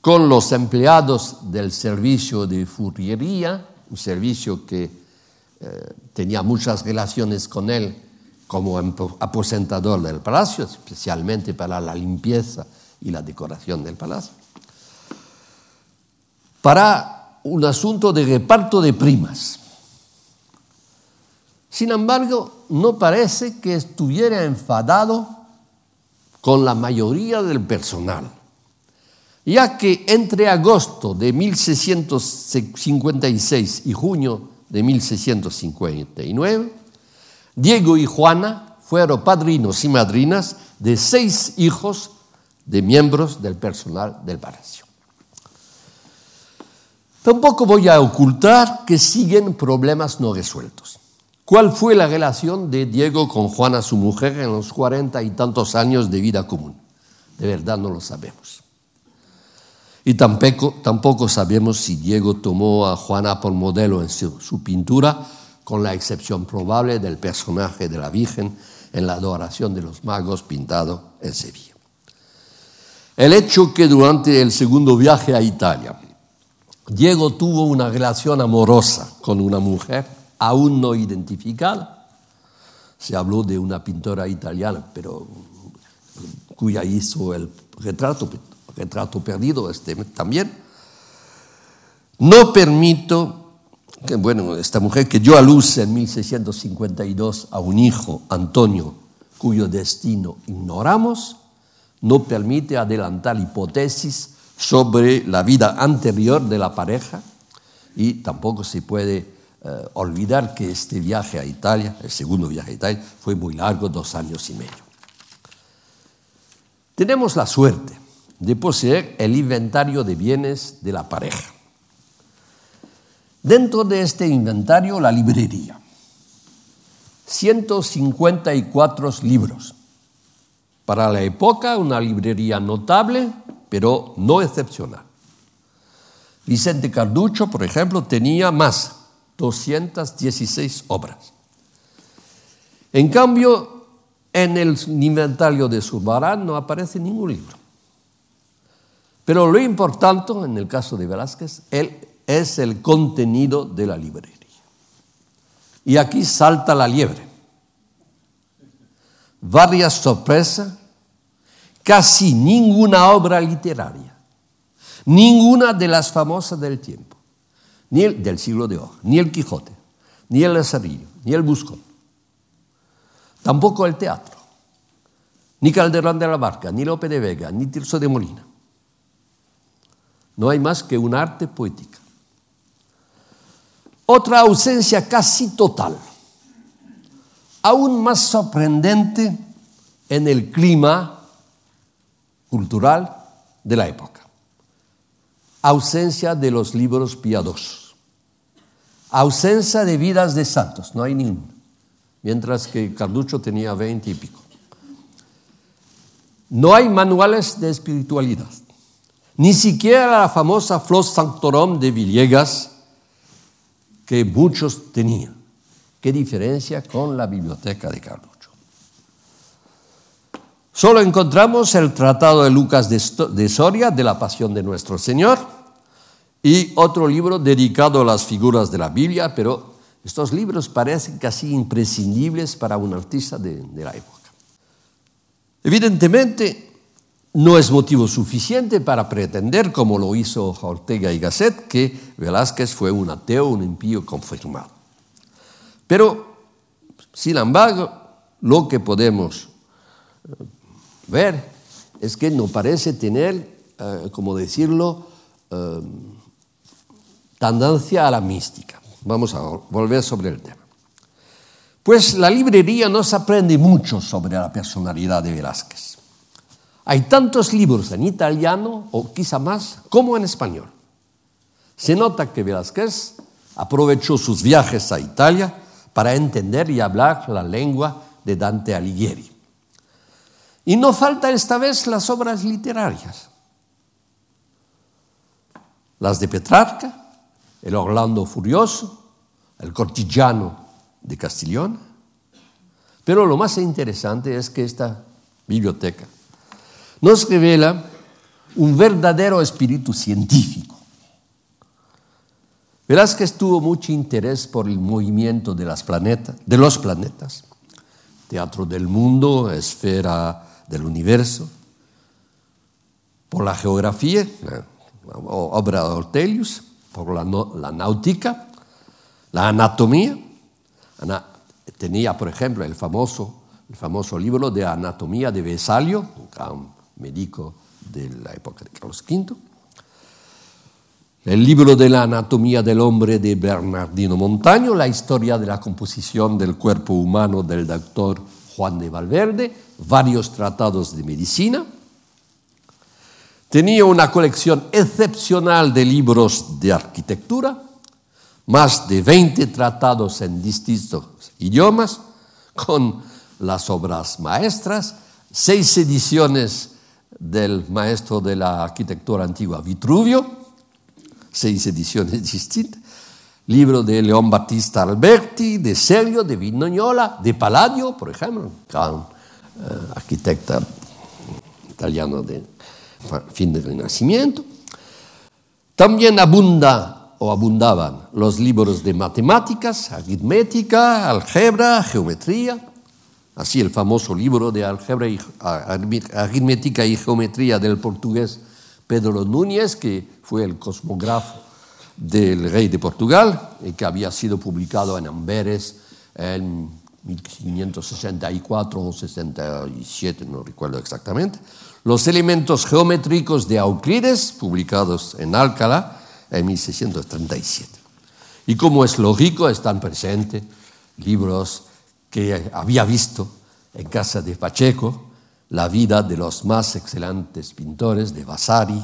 con los empleados del servicio de furriería, un servicio que eh, tenía muchas relaciones con él como aposentador del palacio, especialmente para la limpieza y la decoración del palacio, para un asunto de reparto de primas. Sin embargo, no parece que estuviera enfadado con la mayoría del personal, ya que entre agosto de 1656 y junio de 1659, Diego y Juana fueron padrinos y madrinas de seis hijos de miembros del personal del palacio. Tampoco voy a ocultar que siguen problemas no resueltos. ¿Cuál fue la relación de Diego con Juana, su mujer, en los cuarenta y tantos años de vida común? De verdad no lo sabemos. Y tampoco, sabemos si Diego tomó a Juana por modelo en su, pintura, con la excepción probable del personaje de la Virgen en la adoración de los magos pintado en Sevilla. El hecho que durante el segundo viaje a Italia, Diego tuvo una relación amorosa con una mujer aún no identificada, se habló de una pintora italiana, pero cuya hizo el retrato, retrato perdido este también. No permito que, bueno, esta mujer que dio a luz en 1652 a un hijo, Antonio, cuyo destino ignoramos, no permite adelantar hipótesis sobre la vida anterior de la pareja y tampoco se puede eh, olvidar que este viaje a Italia, el segundo viaje a Italia, fue muy largo, dos años y medio. Tenemos la suerte de poseer el inventario de bienes de la pareja. Dentro de este inventario, la librería. 154 libros. Para la época, una librería notable, pero no excepcional. Vicente Carducho, por ejemplo, tenía más, 216 obras. En cambio, en el inventario de Zurbarán no aparece ningún libro. Pero lo importante en el caso de Velázquez es el contenido de la librería. Y aquí salta la liebre. Varias sorpresas, casi ninguna obra literaria, ninguna de las famosas del tiempo, ni el del siglo de oro, ni el Quijote, ni el Lazarillo, ni el Buscón, tampoco el teatro, ni Calderón de la Barca, ni Lope de Vega, ni Tirso de Molina. No hay más que un arte poética. Otra ausencia casi total, aún más sorprendente en el clima cultural de la época. Ausencia de los libros piadosos. Ausencia de vidas de santos, no hay ninguno. Mientras que Carducho tenía veinte y pico. No hay manuales de espiritualidad. Ni siquiera la famosa Flos Sanctorum de Villegas que muchos tenían. ¿Qué diferencia con la biblioteca de Carlucho? Solo encontramos el tratado de Lucas de Soria de la Pasión de Nuestro Señor y otro libro dedicado a las figuras de la Biblia, pero estos libros parecen casi imprescindibles para un artista de, la época. Evidentemente, no es motivo suficiente para pretender, como lo hizo Ortega y Gasset, que Velázquez fue un ateo, un impío confirmado. Pero, sin embargo, lo que podemos ver es que no parece tener, eh, como decirlo, eh, tendencia a la mística. Vamos a volver sobre el tema. Pues la librería nos aprende mucho sobre la personalidad de Velázquez. Hay tantos libros en italiano, o quizá más, como en español. Se nota que Velázquez aprovechó sus viajes a Italia para entender y hablar la lengua de Dante Alighieri. Y no falta esta vez las obras literarias. Las de Petrarca, el Orlando Furioso, el Cortigiano de Castiglione. Pero lo más interesante es que esta biblioteca nos revela un verdadero espíritu científico. Velázquez tuvo mucho interés por el movimiento de, las de los planetas, teatro del mundo, esfera del universo, por la geografía, obra de Ortelius, por la, náutica, la anatomía. tenía, por ejemplo, el famoso, el famoso libro de anatomía de Vesalio, un médico de la época de Carlos V. el libro de la anatomía del hombre de Bernardino Montaño, la historia de la composición del cuerpo humano del doctor Juan de Valverde, varios tratados de medicina. Tenía una colección excepcional de libros de arquitectura, más de 20 tratados en distintos idiomas, con las obras maestras, seis ediciones del maestro de la arquitectura antigua Vitruvio, seis ediciones <laughs> distintas. Libro de León Battista Alberti, de Sergio, de Vignola, de Palladio, por ejemplo, gran eh, arquitecta italiano de fin del Renacimiento. También abunda o abundaban los libros de matemáticas, aritmética, álgebra, geometría. Así el famoso libro de álgebra, aritmética y geometría del portugués Pedro Núñez, que fue el cosmógrafo del rey de Portugal y que había sido publicado en Amberes en 1564 o 67, no recuerdo exactamente. Los elementos geométricos de Euclides, publicados en Alcalá en 1637. Y como es lógico, están presentes libros que había visto en casa de Pacheco, la vida de los más excelentes pintores de Vasari,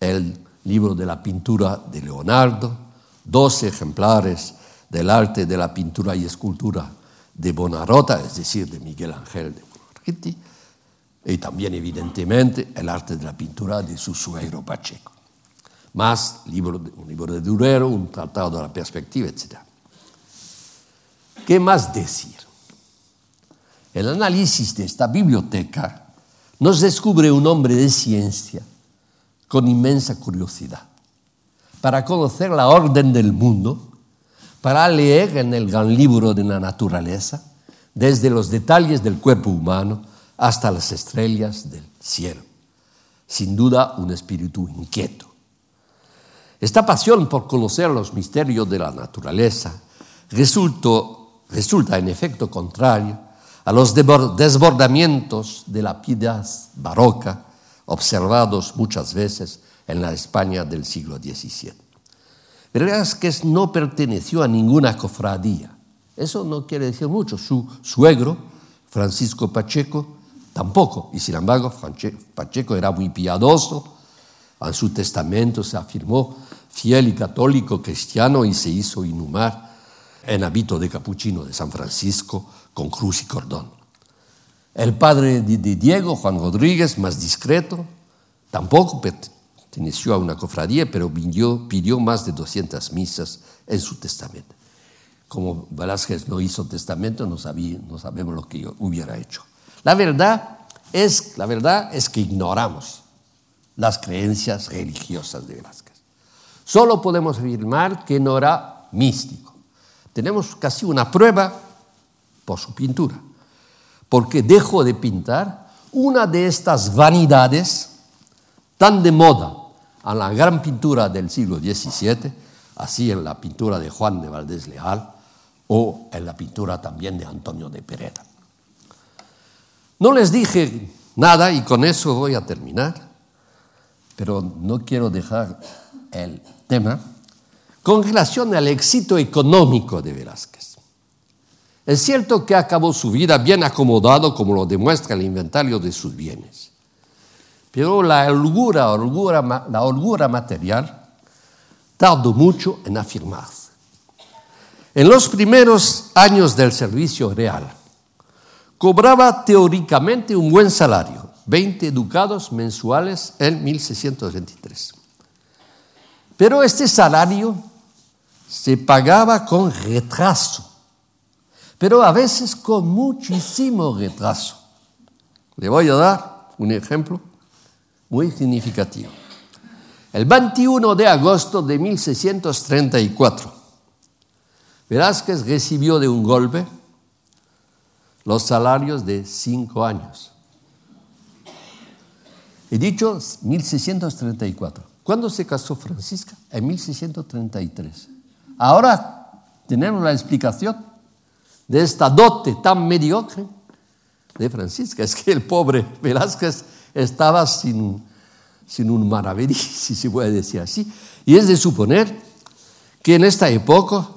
el libro de la pintura de Leonardo, dos ejemplares del arte de la pintura y escultura de Bonarrota, es decir, de Miguel Ángel de Bonarriti, y también evidentemente el arte de la pintura de su suegro Pacheco. Más libro, un libro de Durero, un tratado de la perspectiva, etc. ¿Qué más decir? El análisis de esta biblioteca nos descubre un hombre de ciencia con inmensa curiosidad, para conocer la orden del mundo, para leer en el gran libro de la naturaleza, desde los detalles del cuerpo humano hasta las estrellas del cielo. Sin duda, un espíritu inquieto. Esta pasión por conocer los misterios de la naturaleza resulta en efecto contrario a los desbordamientos de la piedad barroca observados muchas veces en la España del siglo XVII. Velázquez no perteneció a ninguna cofradía. Eso no quiere decir mucho. Su suegro, Francisco Pacheco, tampoco. Y sin embargo, Pacheco era muy piadoso. En su testamento se afirmó fiel y católico cristiano y se hizo inhumar en hábito de capuchino de San Francisco con cruz y cordón. El padre de Diego, Juan Rodríguez, más discreto, tampoco perteneció a una cofradía, pero pidió, más de 200 misas en su testamento. Como Velázquez no hizo testamento, no, sabemos lo que hubiera hecho. La verdad, es, la verdad es que ignoramos las creencias religiosas de Velázquez. Solo podemos afirmar que no era místico. Tenemos casi una prueba por su pintura, porque dejó de pintar una de estas vanidades tan de moda en la gran pintura del siglo XVII, así en la pintura de Juan de Valdés Leal o en la pintura también de Antonio de Pereda. No les dije nada y con eso voy a terminar, pero no quiero dejar el tema con relación al éxito económico de Velázquez. Es cierto que acabó su vida bien acomodado, como lo demuestra el inventario de sus bienes. Pero la holgura, la material tardó mucho en afirmarse. En los primeros años del servicio real, cobraba teóricamente un buen salario, 20 ducados mensuales en 1623. Pero este salario se pagaba con retraso pero a veces con muchísimo retraso. Le voy a dar un ejemplo muy significativo. El 21 de agosto de 1634, Velázquez recibió de un golpe los salarios de cinco años. He dicho 1634. ¿Cuándo se casó Francisca? En 1633. Ahora tenemos la explicación de esta dote tan mediocre de Francisca. Es que el pobre Velázquez estaba sin, sin un maravedí, <laughs> si se puede decir así, Y es de suponer que en esta época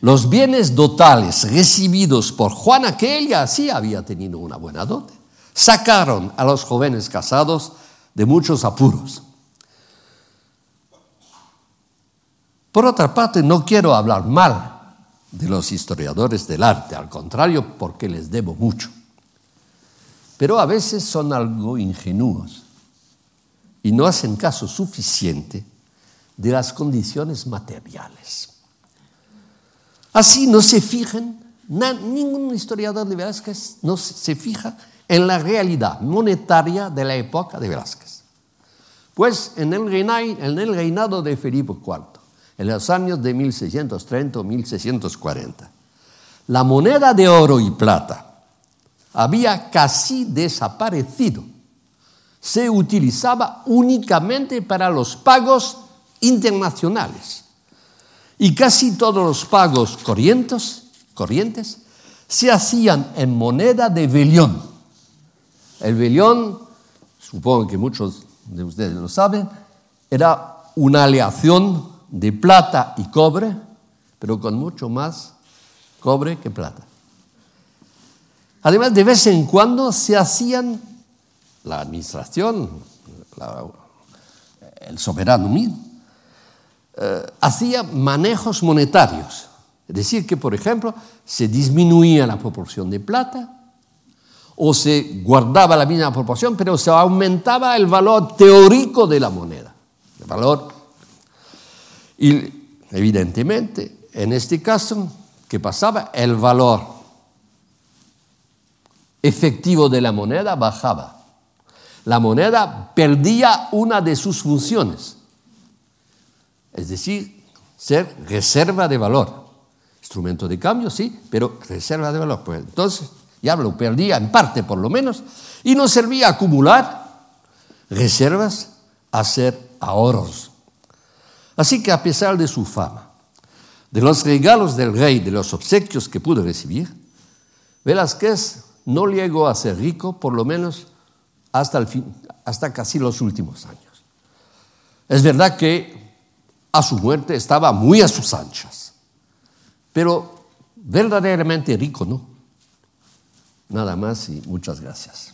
los bienes dotales recibidos por Juana, que ella sí había tenido una buena dote, sacaron a los jóvenes casados de muchos apuros. Por otra parte, no quiero hablar mal de los historiadores del arte, al contrario, porque les debo mucho. Pero a veces son algo ingenuos y no hacen caso suficiente de las condiciones materiales. Así no se fijan, ningún historiador de Velázquez no se fija en la realidad monetaria de la época de Velázquez. Pues en el reinado de Felipe IV, en los años de 1630 o 1640, la moneda de oro y plata había casi desaparecido. Se utilizaba únicamente para los pagos internacionales. Y casi todos los pagos corrientes, corrientes se hacían en moneda de velión. El velión, supongo que muchos de ustedes lo saben, era una aleación de plata y cobre, pero con mucho más cobre que plata. Además, de vez en cuando se hacían, la administración, el soberano mismo, eh, hacía manejos monetarios. Es decir, que, por ejemplo, se disminuía la proporción de plata o se guardaba la misma proporción, pero se aumentaba el valor teórico de la moneda. El valor. Y evidentemente, en este caso, ¿qué pasaba? El valor efectivo de la moneda bajaba. La moneda perdía una de sus funciones es decir, ser reserva de valor. Instrumento de cambio, sí, pero reserva de valor. Pues entonces ya lo perdía en parte por lo menos y no servía acumular reservas, a hacer ahorros. Así que a pesar de su fama, de los regalos del rey, de los obsequios que pudo recibir, Velázquez no llegó a ser rico, por lo menos hasta, casi los últimos años. Es verdad que a su muerte estaba muy a sus anchas. Pero verdaderamente rico, ¿no? Nada más y muchas gracias.